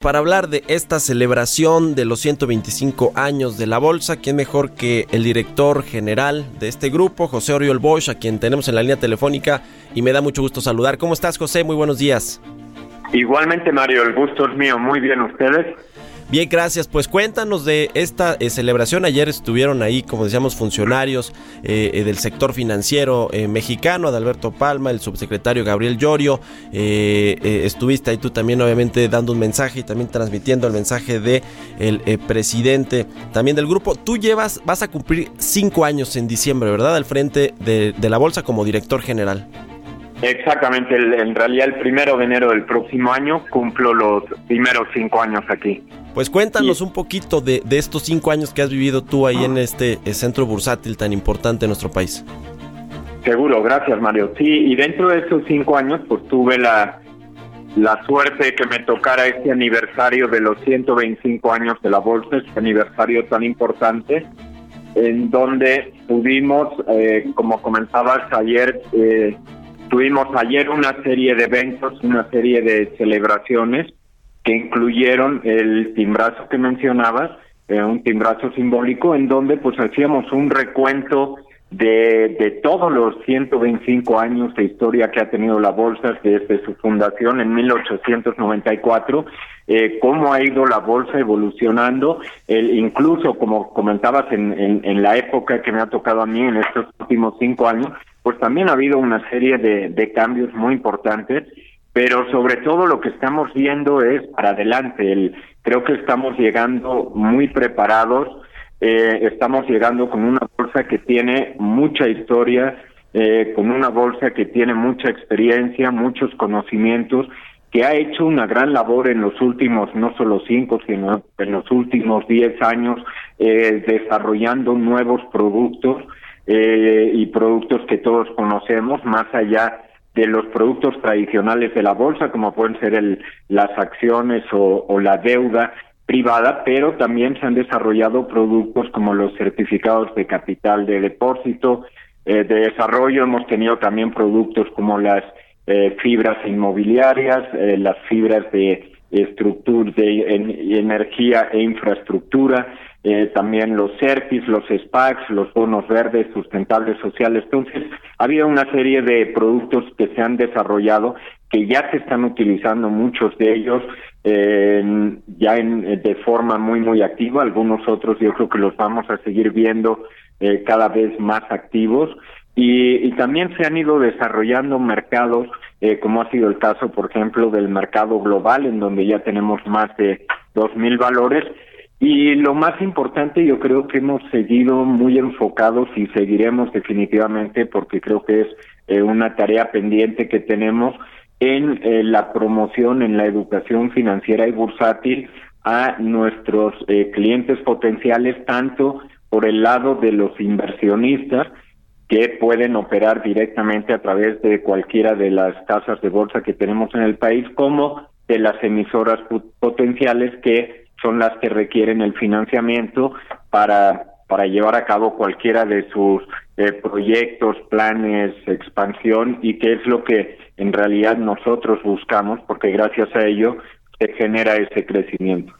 Para hablar de esta celebración de los 125 años de la Bolsa, ¿quién mejor que el director general de este grupo, José Oriol Bosch, a quien tenemos en la línea telefónica y me da mucho gusto saludar. ¿Cómo estás, José? Muy buenos días. Igualmente, Mario, el gusto es mío. Muy bien, ¿ustedes? Bien, gracias. Pues cuéntanos de esta eh, celebración. Ayer estuvieron ahí, como decíamos, funcionarios eh, eh, del sector financiero mexicano, Adalberto Palma, el subsecretario Gabriel Llorio. estuviste ahí tú también, obviamente, dando un mensaje y también transmitiendo el mensaje de el presidente también del grupo. Tú llevas, vas a cumplir cinco años en diciembre, ¿verdad? Al frente de, de la bolsa como director general. Exactamente, en realidad el primero de enero del próximo año cumplo los primeros cinco años aquí. Pues cuéntanos un poquito de, estos cinco años que has vivido tú ahí en este eh, centro bursátil tan importante en nuestro país. Seguro, gracias Mario. Sí, y dentro de esos cinco años pues tuve la, la suerte de que me tocara este aniversario de los 125 años de la bolsa, este aniversario tan importante, en donde tuvimos, eh, como comentabas ayer, eh, Tuvimos ayer una serie de eventos, una serie de celebraciones que incluyeron el timbrazo que mencionabas, eh, un timbrazo simbólico en donde pues hacíamos un recuento de, de todos los 125 años de historia que ha tenido la bolsa desde su fundación en 1894, eh, cómo ha ido la bolsa evolucionando, el, incluso como comentabas en, en, en la época que me ha tocado a mí en estos últimos cinco años, pues también ha habido una serie de, cambios muy importantes, pero sobre todo lo que estamos viendo es para adelante. El, creo que estamos llegando muy preparados, eh, estamos llegando con una bolsa que tiene mucha historia, eh, con una bolsa que tiene mucha experiencia, muchos conocimientos, que ha hecho una gran labor en los últimos, no solo cinco, sino en los últimos diez años, eh, desarrollando nuevos productos eh, y productos que todos conocemos, más allá de los productos tradicionales de la bolsa, como pueden ser el, las acciones o, la deuda privada, pero también se han desarrollado productos como los certificados de capital de depósito, eh, de desarrollo, hemos tenido también productos como las eh, fibras inmobiliarias, las fibras de estructura de energía e infraestructura, eh, también los CERPIS, los SPACs, los bonos verdes sustentables sociales. Entonces, ha habido una serie de productos que se han desarrollado que ya se están utilizando muchos de ellos ya en, de forma muy muy activa algunos otros yo creo que los vamos a seguir viendo eh, cada vez más activos y, y, también se han ido desarrollando mercados eh, como ha sido el caso por ejemplo del mercado global en donde ya tenemos más de dos mil valores y lo más importante, yo creo que hemos seguido muy enfocados y seguiremos definitivamente porque creo que es eh, una tarea pendiente que tenemos en eh, la promoción, en la educación financiera y bursátil a nuestros eh, clientes potenciales, tanto por el lado de los inversionistas, que pueden operar directamente a través de cualquiera de las casas de bolsa que tenemos en el país, como de las emisoras potenciales que son las que requieren el financiamiento para, para llevar a cabo cualquiera de sus eh, proyectos, planes, expansión y que es lo que en realidad nosotros buscamos porque gracias a ello se genera ese crecimiento.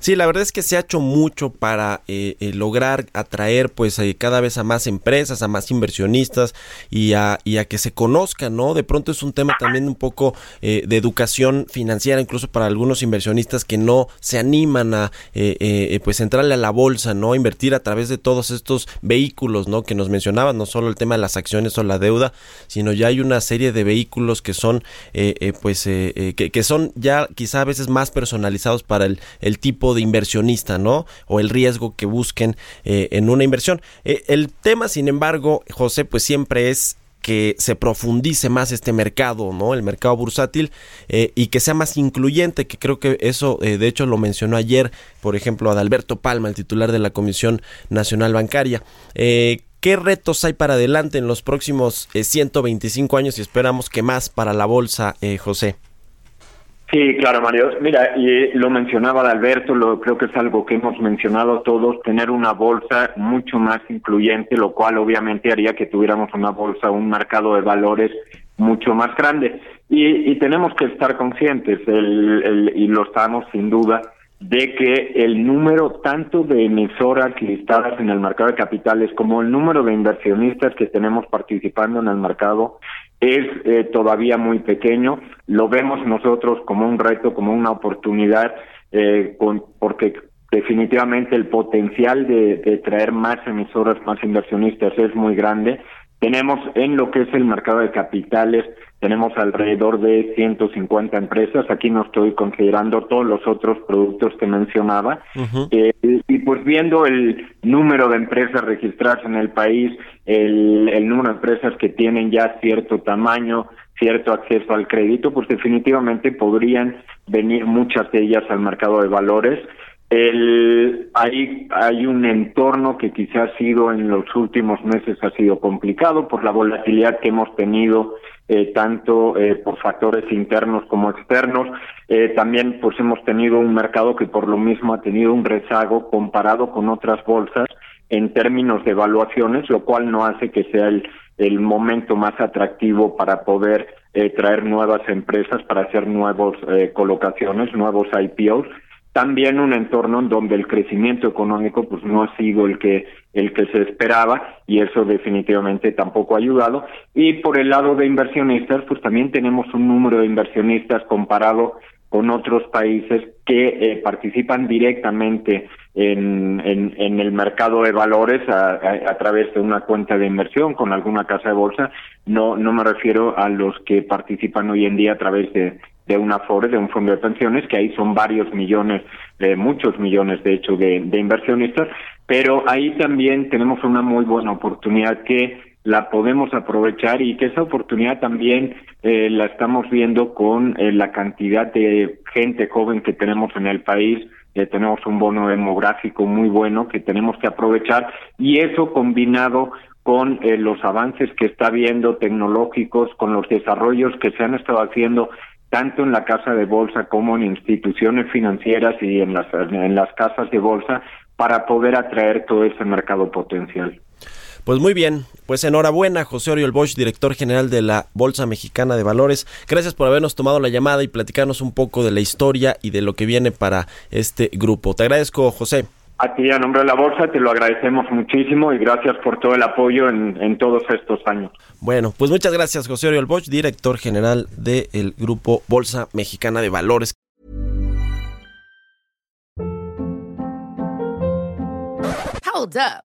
Sí, la verdad es que se ha hecho mucho para eh, eh, lograr atraer pues eh, cada vez a más empresas, a más inversionistas y a, y a que se conozcan, ¿no? De pronto es un tema también un poco de educación financiera, incluso para algunos inversionistas que no se animan a pues entrarle a la bolsa, ¿no? Invertir a través de todos estos vehículos, ¿no? Que nos mencionaban, no solo el tema de las acciones o la deuda, sino ya hay una serie de vehículos que son pues que, que son ya quizá a veces más personalizados para el el tipo de inversionista, ¿no? O el riesgo que busquen eh, en una inversión. Eh, el tema, sin embargo, José, pues siempre es que se profundice más este mercado, ¿no? El mercado bursátil eh, y que sea más incluyente, que creo que eso, de hecho, lo mencionó ayer, por ejemplo, Adalberto Palma, el titular de la Comisión Nacional Bancaria. ¿Qué retos hay para adelante en los próximos 125 años y esperamos que más para la bolsa, José? Sí, claro, Mario. Mira, y lo mencionaba Alberto, lo, creo que es algo que hemos mencionado todos, tener una bolsa mucho más incluyente, lo cual obviamente haría que tuviéramos una bolsa, un mercado de valores mucho más grande. Y, y tenemos que estar conscientes, el, el, y lo estamos sin duda, de que el número tanto de emisoras listadas en el mercado de capitales como el número de inversionistas que tenemos participando en el mercado es eh, todavía muy pequeño. Lo vemos nosotros como un reto, como una oportunidad, eh, con, porque definitivamente el potencial de, de traer más emisoras, más inversionistas es muy grande. Tenemos en lo que es el mercado de capitales, tenemos alrededor de 150 empresas. Aquí no estoy considerando todos los otros productos que mencionaba. eh, pues viendo el número de empresas registradas en el país, el, el número de empresas que tienen ya cierto tamaño, cierto acceso al crédito, pues definitivamente podrían venir muchas de ellas al mercado de valores. El, hay, hay un entorno que quizás ha sido en los últimos meses ha sido complicado por la volatilidad que hemos tenido eh, tanto eh, por factores internos como externos. Eh, también pues hemos tenido un mercado que por lo mismo ha tenido un rezago comparado con otras bolsas en términos de evaluaciones, lo cual no hace que sea el, el momento más atractivo para poder eh, traer nuevas empresas, para hacer nuevos eh, colocaciones, nuevos IPOs también un entorno en donde el crecimiento económico pues no ha sido el que el que se esperaba y eso definitivamente tampoco ha ayudado y por el lado de inversionistas pues también tenemos un número de inversionistas comparado con otros países que eh, participan directamente en, en, el mercado de valores a, a, través de una cuenta de inversión con alguna casa de bolsa. No, no me refiero a los que participan hoy en día a través de, de una FORE, de un fondo de pensiones, que ahí son varios millones, eh, muchos millones de hecho de, de inversionistas, pero ahí también tenemos una muy buena oportunidad que la podemos aprovechar y que esa oportunidad también eh, la estamos viendo con eh, la cantidad de gente joven que tenemos en el país, tenemos un bono demográfico muy bueno que tenemos que aprovechar y eso combinado con los avances que está viendo tecnológicos, con los desarrollos que se han estado haciendo tanto en la casa de bolsa como en instituciones financieras y en las, en las casas de bolsa para poder atraer todo ese mercado potencial. Pues muy bien, pues enhorabuena José Oriol Bosch, director general de la Bolsa Mexicana de Valores. Gracias por habernos tomado la llamada y platicarnos un poco de la historia y de lo que viene para este grupo. Te agradezco, José. A ti, a nombre de la Bolsa, te lo agradecemos muchísimo y gracias por todo el apoyo en, en todos estos años. Bueno, pues muchas gracias, José Oriol Bosch, director general del grupo Bolsa Mexicana de Valores. Hold up.